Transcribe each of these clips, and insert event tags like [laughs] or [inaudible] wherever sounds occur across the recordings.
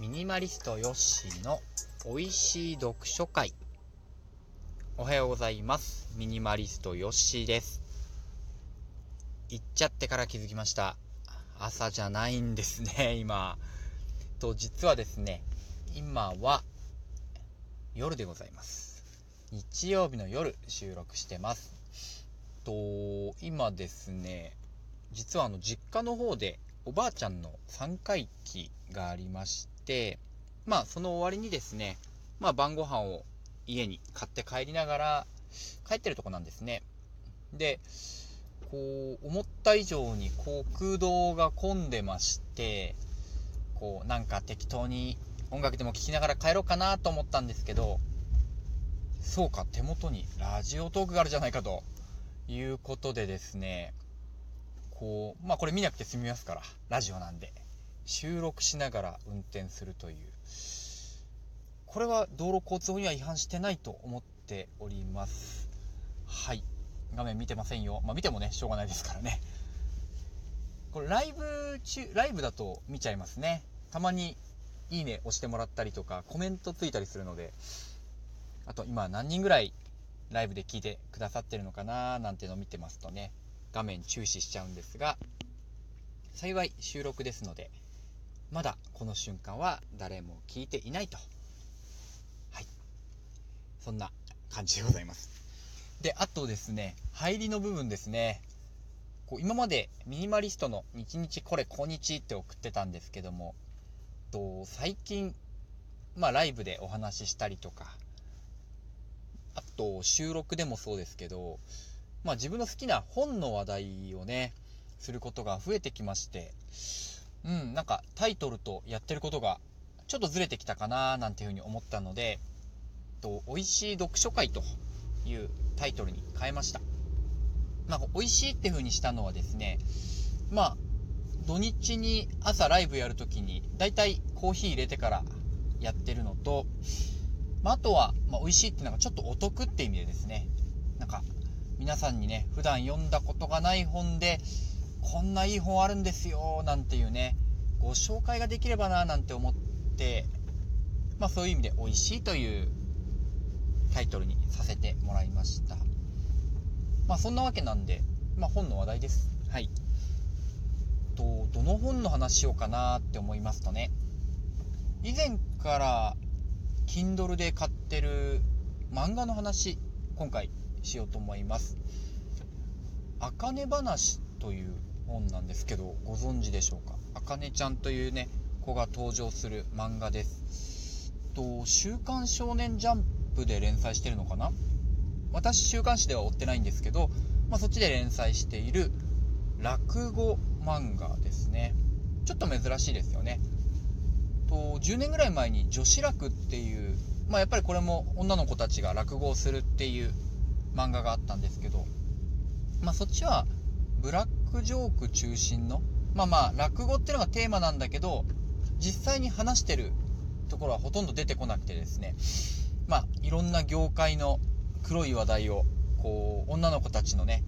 ミニマリストヨッシーの美味しい読書会。おはようございます。ミニマリストヨッシーです。行っちゃってから気づきました。朝じゃないんですね [laughs] 今。と実はですね今は夜でございます。日曜日の夜収録してます。と今ですね実はあの実家の方でおばあちゃんの3回忌がありましまあその終わりにですねまあ晩ご飯を家に買って帰りながら帰ってるとこなんですね。でこう思った以上にこう空洞が混んでましてこうなんか適当に音楽でも聴きながら帰ろうかなと思ったんですけどそうか手元にラジオトークがあるじゃないかということでですねこうまあこれ見なくて済みますからラジオなんで。収録しながら運転するという。これは道路交通法には違反してないと思っております。はい。画面見てませんよ。まあ見てもねしょうがないですからね。これライブ中ライブだと見ちゃいますね。たまにいいね押してもらったりとかコメントついたりするので。あと今何人ぐらいライブで聞いてくださってるのかななんてのを見てますとね。画面注視しちゃうんですが幸い収録ですので。まだこの瞬間は誰も聞いていないと。はい。そんな感じでございます。であとですね入りの部分ですね。こう今までミニマリストの日日これ今日って送ってたんですけどもと最近まあライブでお話ししたりとかあと収録でもそうですけどまあ自分の好きな本の話題をねすることが増えてきましてうんなんかタイトルとやってることがちょっとずれてきたかななんていうふうに思ったのでと美味しい読書会というタイトルに変えました。まあ美味しいっていうふうにしたのはですねまあ土日に朝ライブやるときにだいたいコーヒー入れてからやってるのと、まあ、あとは、まあ、美味しいっていうのがちょっとお得って意味でですねなんか皆さんにね普段読んだことがない本でこんないい本あるんですよなんていうねご紹介ができればななんて思ってまあそういう意味で美味しいというタイトルにさせてもらいました。まあそんなわけなんでまあ本の話題です。はい。とどの本の話しようかなって思いますとね以前から Kindle で買ってる漫画の話今回しようと思います「あかね話」という本なんですけどご存知でしょうか？あかねちゃんというね子が登場する漫画です。と「週刊少年ジャンプ」で連載してるのかな？私週刊誌では追ってないんですけど、まあ、そっちで連載している落語漫画ですね。ちょっと珍しいですよね。と10年ぐらい前に女子楽っていうまあやっぱりこれも女の子たちが落語をするっていう漫画があったんですけどまあそっちはブラックジョーク中心のまあまあ落語っていうのがテーマなんだけど実際に話してるところはほとんど出てこなくてですね。まあいろんな業界の黒い話題をこう女の子たちのね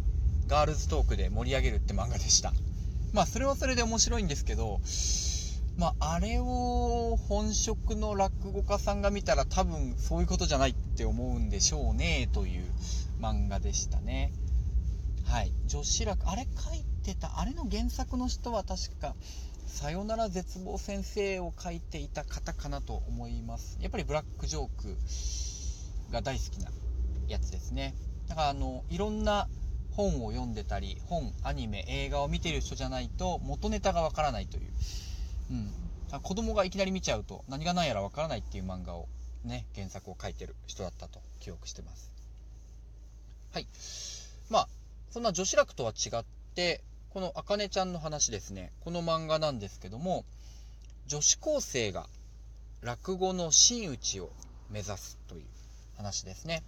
ガールズトークで盛り上げるって漫画でした。まあそれはそれで面白いんですけどまああれを本職の落語家さんが見たら多分そういうことじゃないって思うんでしょうねという漫画でしたね。はい。女子楽あれ書いてた。あれの原作の人は確かさよなら絶望先生を書いていた方かなと思います。やっぱりブラックジョークが大好きなやつですね。だからあのいろんな本を読んでたり本アニメ映画を見てる人じゃないと元ネタがわからないという、うん、子供がいきなり見ちゃうと何が何やらわからないっていう漫画をね原作を書いてる人だったと記憶してます。はい。まあそんな女子楽とは違ってこのあかねちゃんの話ですねこの漫画なんですけども女子高生が落語の真打ちを目指すという話ですね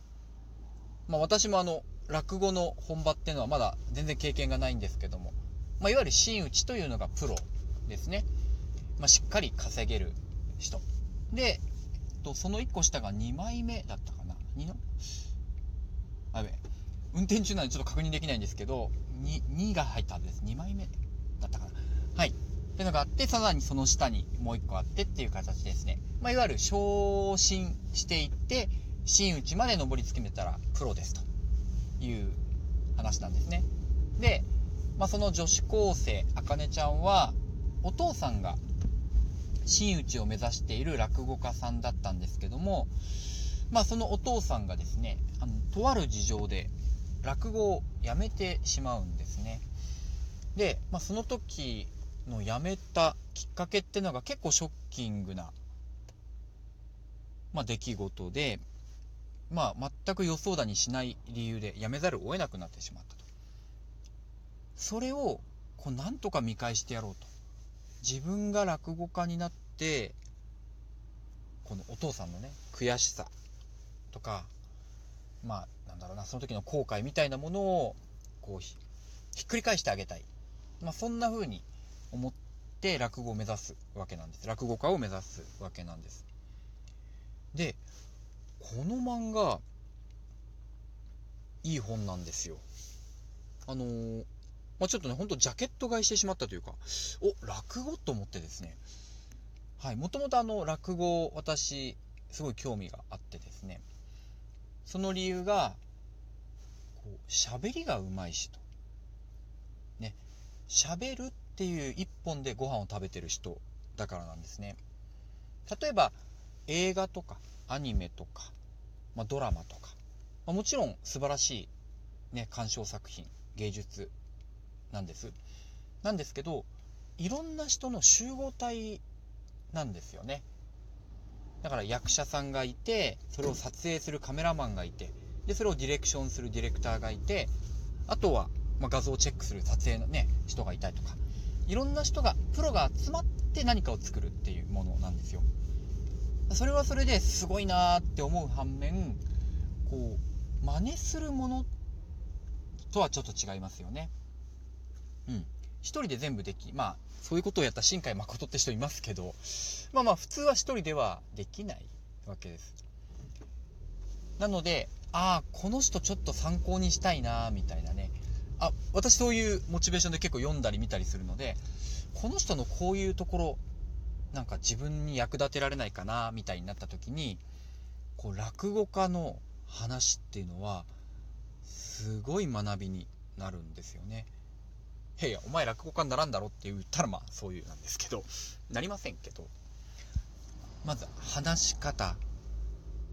まあ私もあの落語の本場っていうのはまだ全然経験がないんですけども、まあ、いわゆる真打ちというのがプロですね。まあ、しっかり稼げる人。で、とその1個下が2枚目だったかな、運転中なんでちょっと確認できないんですけど、2, 2が入ったはずです。2枚目だったかなはい。っていうのがあって、さらにその下にもう一個あってっていう形ですね。まあ、いわゆる昇進していって、真打ちまで上り詰めたらプロですという話なんですね。で、まあ、その女子高生、あかねちゃんは、お父さんが真打ちを目指している落語家さんだったんですけども、まあ、そのお父さんがですね、あのとある事情で落語をやめてしまうんですね。で、まあ、その時の辞めたきっかけってのが結構ショッキングな、まあ、出来事で、まあ、全く予想だにしない理由で辞めざるを得なくなってしまったと。それをこうなんとか見返してやろうと。自分が落語家になってこのお父さんのね悔しさとかまあなんだろうなその時の後悔みたいなものをこうひっくり返してあげたい、まあ、そんな風に思って落語を目指すわけなんです。落語家を目指すわけなんです。でこの漫画いい本なんですよ。あのー、まあ、ちょっとねほんとジャケット買いしてしまったというかお落語と思ってですね。はいもともとあの落語私すごい興味があってですね。その理由が喋りがうまいしとね。喋るっていう一本でご飯を食べてる人だからなんですね。例えば映画とかアニメとか、まあ、ドラマとか、まあ、もちろん素晴らしい、ね、鑑賞作品芸術なんです。なんですけどいろんな人の集合体なんですよね。だから役者さんがいてそれを撮影するカメラマンがいてでそれをディレクションするディレクターがいてあとは、ま、画像をチェックする撮影のね人がいたりとか。いろんな人がプロが集まって何かを作るっていうものなんですよ。それはそれですごいなーって思う反面こう真似するものとはちょっと違いますよね。うん。一人で全部できまあそういうことをやった新海誠って人いますけどまあまあ普通は一人ではできないわけです。なのでああこの人ちょっと参考にしたいなみたいなねあ私そういうモチベーションで結構読んだり見たりするのでこの人のこういうところなんか自分に役立てられないかなみたいになった時にこう落語家の話っていうのはすごい学びになるんですよね。いやいやお前落語家にならんだろって言ったらまあそういうなんですけどなりませんけどまず話し方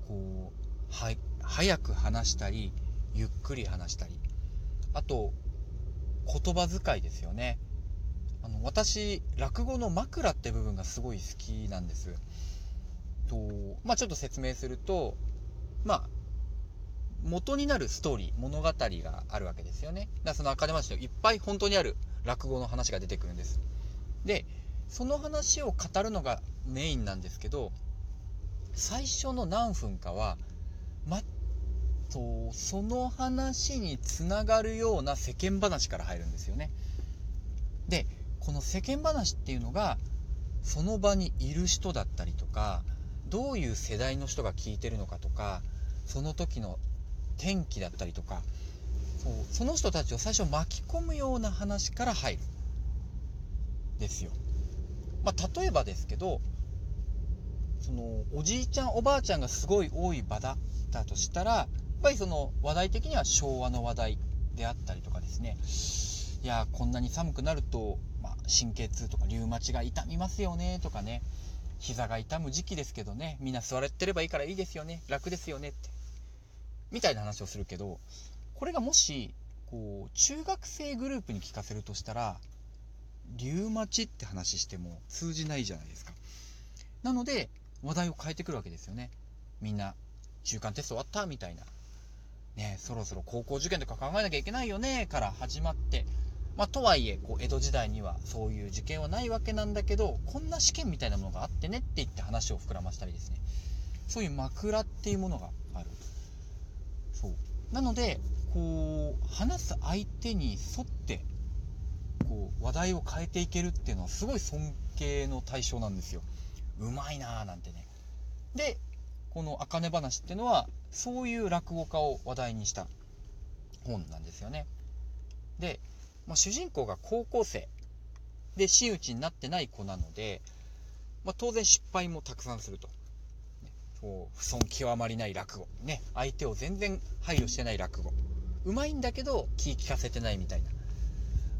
こうは早く話したりゆっくり話したりあと、言葉遣いですよね。あの、私、落語の枕って部分がすごい好きなんです。と、まあちょっと説明すると、まあ、元になるストーリー、物語があるわけですよね。だからその赤手町のいっぱい本当にある落語の話が出てくるんです。で、その話を語るのがメインなんですけど、最初の何分かは、とその話につながるような世間話から入るんですよね。でこの世間話っていうのがその場にいる人だったりとかどういう世代の人が聞いてるのかとかその時の天気だったりとかそうその人たちを最初巻き込むような話から入るですよ。まあ、例えばですけどそのおじいちゃんおばあちゃんがすごい多い場だったとしたらぱりその話題的には昭和の話題であったりとかですね。いやこんなに寒くなると、まあ、神経痛とかリウマチが痛みますよねとかね。膝が痛む時期ですけどね。みんな座ってればいいからいいですよね。楽ですよねって。みたいな話をするけどこれがもしこう中学生グループに聞かせるとしたらリウマチって話しても通じないじゃないですか。なので話題を変えてくるわけですよね。みんな中間テスト終わったみたいな。ね、そろそろ高校受験とか考えなきゃいけないよね、から始まって、まあ、とはいえ、こう、江戸時代にはそういう受験はないわけなんだけど、こんな試験みたいなものがあってねって言って話を膨らましたりですね。そういう枕っていうものがある。そう。なので、こう、話す相手に沿って、こう、話題を変えていけるっていうのはすごい尊敬の対象なんですよ。うまいなーなんてね。で、この「あかね話」っていうのはそういう落語家を話題にした本なんですよね。で、まあ、主人公が高校生で真打ちになってない子なので、まあ、当然失敗もたくさんすると。こう不損極まりない落語。ね、相手を全然配慮してない落語。うまいんだけど気利かせてないみたいな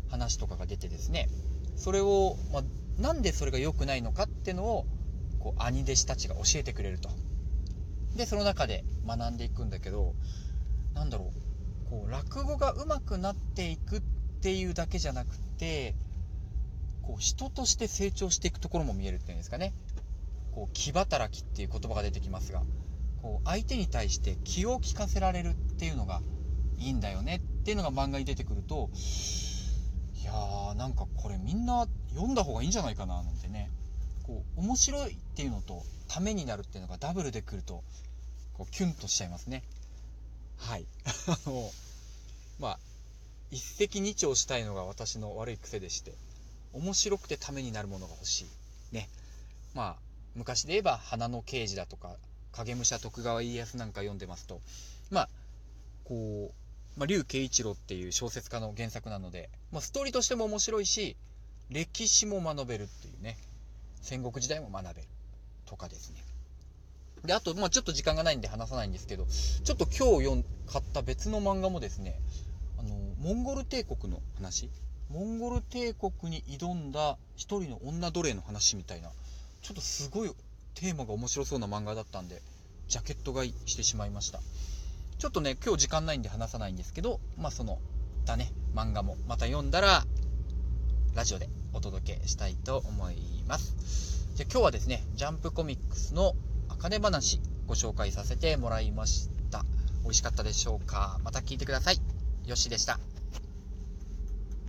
話とかが出てですね、それを、まあ、なんでそれが良くないのかっていうのを、こう、兄弟子たちが教えてくれると。で、その中で学んでいくんだけど、なんだろう、こう、落語が上手くなっていくっていうだけじゃなくて、こう、人として成長していくところも見えるっていうんですかね。こう、気働きっていう言葉が出てきますが、こう、相手に対して気を利かせられるっていうのがいいんだよねっていうのが漫画に出てくると、いやー、なんかこれみんな読んだ方がいいんじゃないかななんてね。こう、面白いっていうのと、ためになるっていうのがダブルで来ると、こう、キュンとしちゃいますね。はい。[laughs] あの、まあ、一石二鳥したいのが私の悪い癖でして、面白くてためになるものが欲しい。ね。まあ、昔で言えば、花の刑事だとか、影武者徳川家康なんか読んでますと、まあ、こう、まあ、竜慶一郎っていう小説家の原作なので、まあ、ストーリーとしても面白いし、歴史も学べるっていうね、戦国時代も学べるとかですね。で、あと、まあ、ちょっと時間がないんで話さないんですけど、ちょっと今日読ん買った別の漫画もですね、あの、モンゴル帝国の話、モンゴル帝国に挑んだ一人の女奴隷の話みたいな、ちょっとすごいテーマが面白そうな漫画だったんで、ジャケット買いしてしまいました。ちょっとね、今日時間ないんで話さないんですけど、まあその、だね、漫画もまた読んだら、ラジオでお届けしたいと思います。じゃ今日はですね、ジャンプコミックスのあかね話ご紹介させてもらいました。美味しかったでしょうか？また聞いてください。よしでした。